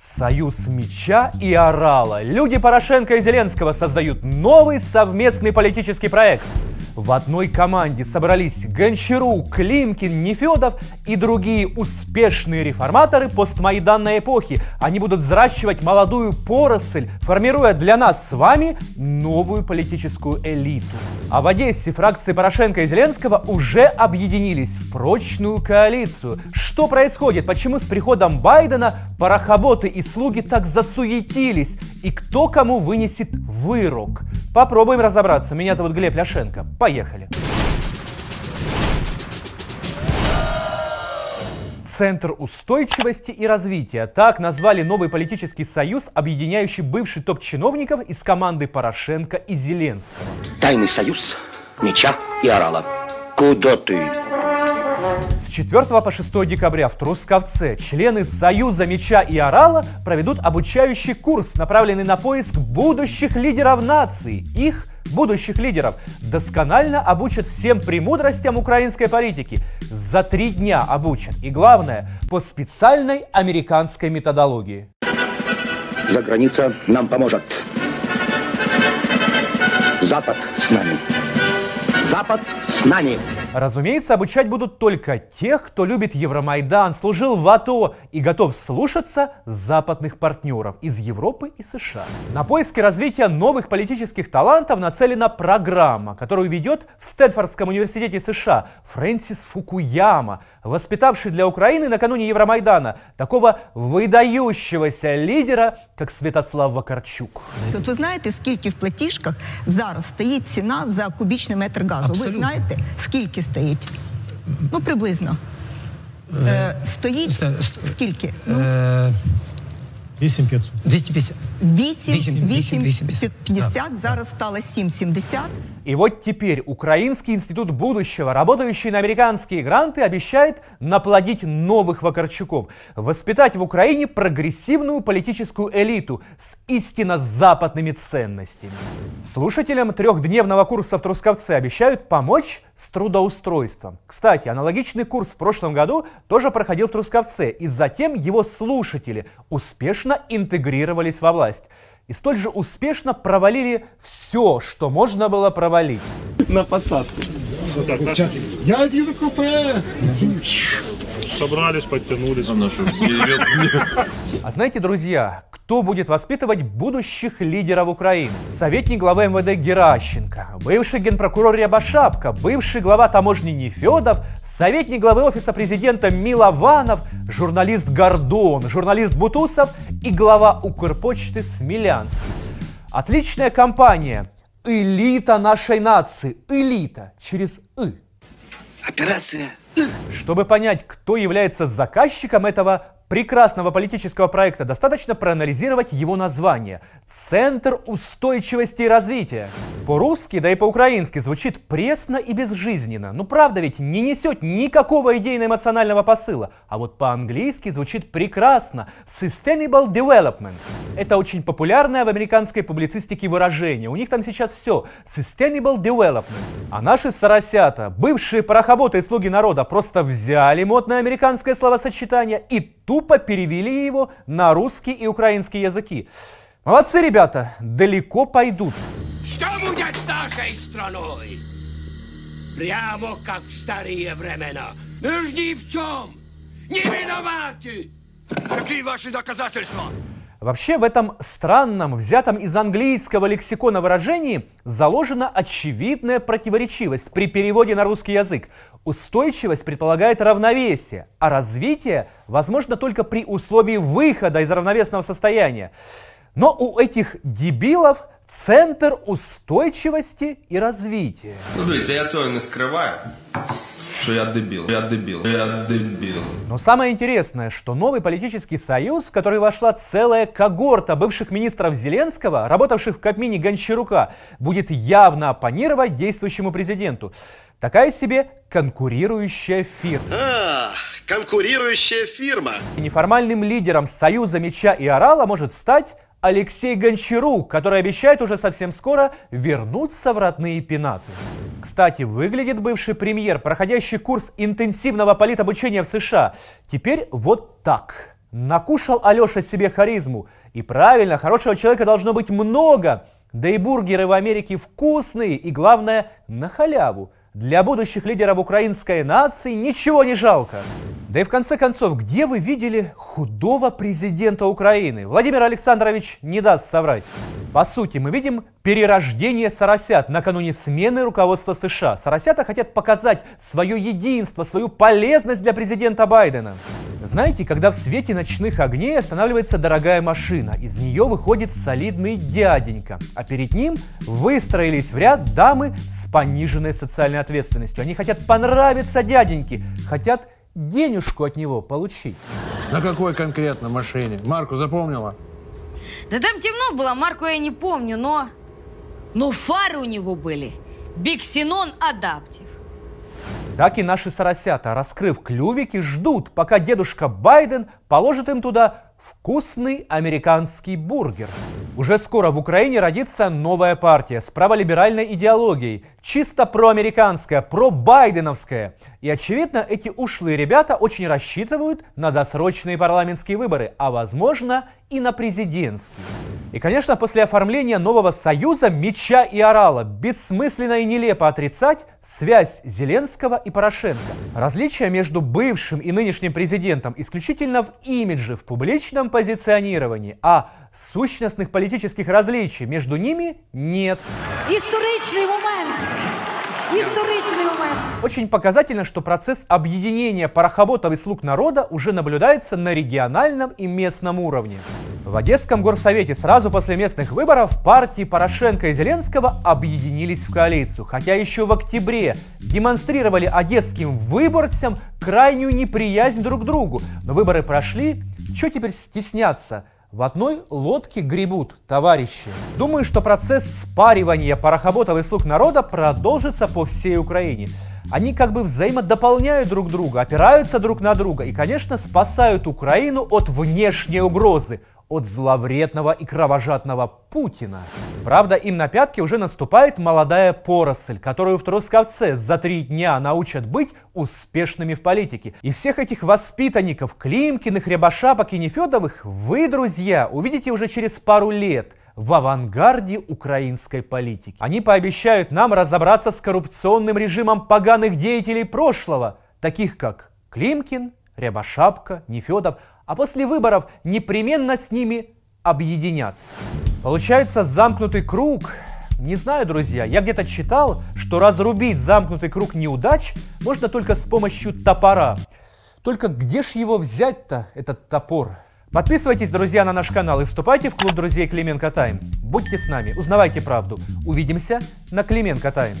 Союз меча и орала. Люди Порошенко и Зеленского создают новый совместный политический проект. В одной команде собрались Гончару, Климкин, Нефедов и другие успешные реформаторы постмайданной эпохи. Они будут взращивать молодую поросль, формируя для нас с вами новую политическую элиту. А в Одессе фракции Порошенко и Зеленского уже объединились в прочную коалицию. Что происходит? Почему с приходом Байдена парохоботы и слуги так засуетились? И кто кому вынесет вырок? Попробуем разобраться. Меня зовут Глеб Ляшенко. Поехали. Центр устойчивости и развития. Так назвали новый политический союз, объединяющий бывших топ-чиновников из команды Порошенко и Зеленского. Тайный союз меча и орала. Куда ты? С 4 по 6 декабря в Трусковце члены Союза Меча и Орала проведут обучающий курс, направленный на поиск будущих лидеров нации. Их будущих лидеров досконально обучат всем премудростям украинской политики. За три дня обучат. И главное, по специальной американской методологии. За граница нам поможет. Запад с нами. Запад с нами. Разумеется, обучать будут только тех, кто любит Евромайдан, служил в АТО и готов слушаться западных партнеров из Европы и США. На поиски развития новых политических талантов нацелена программа, которую ведет в Стэнфордском университете США Фрэнсис Фукуяма, воспитавший для Украины накануне Евромайдана такого выдающегося лидера, как Святослав Вакарчук. От ви знаєте, скільки в платіжках зараз стоїть ціна за кубічний метр газу? Абсолютно. Ви знаєте, скільки стоїть? Ну, приблизно. Е, стоїть ста- ст- скільки? Ну, Э, 8500. 250. 8, вісім, 8, вісім, вісім. 50, зараз стало 7,70. И вот теперь Украинский институт будущего, работающий на американские гранты, обещает наплодить новых Вакарчуков, воспитать в Украине прогрессивную политическую элиту с истинно западными ценностями. Слушателям трехдневного курса в Трусковце обещают помочь с трудоустройством. Кстати, аналогичный курс в прошлом году тоже проходил в Трусковце, и затем его слушатели успешно интегрировались во власть. И столь же успешно провалили все, что можно было провалить. на посадку. Я еду в купе. Собрались, подтянулись. А знаете, друзья, кто будет воспитывать будущих лидеров Украины? Советник главы МВД Геращенко, бывший генпрокурор Рябошапка, бывший глава таможни Нефедов, советник главы офиса президента Милованов, журналист Гордон, журналист Бутусов и глава Укрпочты Смелянский. Отличная компания. Элита нашей нации. Элита. Через «ы». Операция Чтобы понять, кто является заказчиком этого прекрасного политического проекта, достаточно проанализировать его название – «Центр устойчивости и развития». По-русски, да и по-украински звучит пресно и безжизненно. Ну правда ведь не несет никакого идейно-эмоционального посыла. А вот по-английски звучит прекрасно – «Sustainable Development». Это очень популярное в американской публицистике выражение. У них там сейчас все – «Sustainable Development». А наши соросята, бывшие парохоботы и слуги народа, просто взяли модное американское словосочетание и тупо перевели его на русский и украинский языки. Молодцы, ребята, далеко пойдут. Что будет с нашей страной? Прямо как в старые времена. Мы ж ни в чем не виноваты. Какие ваши доказательства? Вообще в этом странном, взятом из английского лексикона выражении заложена очевидная противоречивость при переводе на русский язык. Устойчивость предполагает равновесие, а развитие возможно только при условии выхода из равновесного состояния. Но у этих дебилов центр устойчивости и развития. Ну, дивіться, я не скриваю, що я дебіл, я дебіл, я дебіл. Но самое интересное, что новый политический союз, в который вошла целая когорта бывших министров Зеленского, работавших в Кабмине Гончарука, будет явно оппонировать действующему президенту. Такая себе конкурирующая фирма. А, конкурирующая фирма. И неформальным лидером Союза Меча и Орала может стать Алексей Гончарук, который обещает уже совсем скоро вернуться в родные пенаты. Кстати, выглядит бывший премьер, проходящий курс интенсивного политобучения в США, теперь вот так. Накушал Алеша себе харизму. И правильно, хорошего человека должно быть много. Да и бургеры в Америке вкусные и, главное, на халяву. Для будущих лидеров украинской нации ничего не жалко. Да и в конце концов, где вы видели худого президента Украины? Владимир Александрович не даст соврать. По сути, мы видим перерождение соросят накануне смены руководства США. Соросята хотят показать свое единство, свою полезность для президента Байдена. Знаете, когда в свете ночных огней останавливается дорогая машина, из нее выходит солидный дяденька, а перед ним выстроились в ряд дамы с пониженной социальной ответственностью. Они хотят понравиться дяденьке, хотят денежку от него получить. На какой конкретно машине? Марку запомнила? Да там темно было, марку я не помню, но... Но фары у него были. Биксенон Адаптив. Так и наши соросята, раскрыв клювики, ждут, пока дедушка Байден положит им туда вкусный американский бургер. Уже скоро в Украине родится новая партия с праволиберальной идеологией, чисто проамериканская, пробайденовская. И очевидно, эти ушлые ребята очень рассчитывают на досрочные парламентские выборы, а возможно и на президентские. И, конечно, после оформления нового союза меча и орала бессмысленно и нелепо отрицать связь Зеленского и Порошенко. Различия между бывшим и нынешним президентом исключительно в имидже, в публичном позиционировании, а сущностных политических различий между ними нет. Историчный момент. Историчный момент. Очень показательно, что процесс объединения парохоботов и слуг народа уже наблюдается на региональном и местном уровне. В Одесском горсовете сразу после местных выборов партии Порошенко и Зеленского объединились в коалицию, хотя еще в октябре демонстрировали одесским выборцам крайнюю неприязнь друг к другу. Но выборы прошли, что теперь стесняться? В одной лодке гребут товарищи. Думаю, что процесс спаривания парохоботов и слуг народа продолжится по всей Украине. Они как бы взаимодополняют друг друга, опираются друг на друга и, конечно, спасают Украину от внешней угрозы, от зловредного и кровожадного Путина. Правда, им на пятки уже наступает молодая поросль, которую в Трусковце за три дня научат быть успешными в политике. И всех этих воспитанников Климкиных, Рябошапок и Нефедовых вы, друзья, увидите уже через пару лет в авангарде украинской политики. Они пообещают нам разобраться с коррупционным режимом поганых деятелей прошлого, таких как Климкин, Рябошапка, Нефедов, а после выборов непременно с ними объединяться. Получается замкнутый круг. Не знаю, друзья, я где-то читал, что разрубить замкнутый круг неудач можно только с помощью топора. Только где ж его взять-то, этот топор? Подписывайтесь, друзья, на наш канал и вступайте в клуб друзей Клименко Тайм. Будьте с нами, узнавайте правду. Увидимся на Клименко Тайм.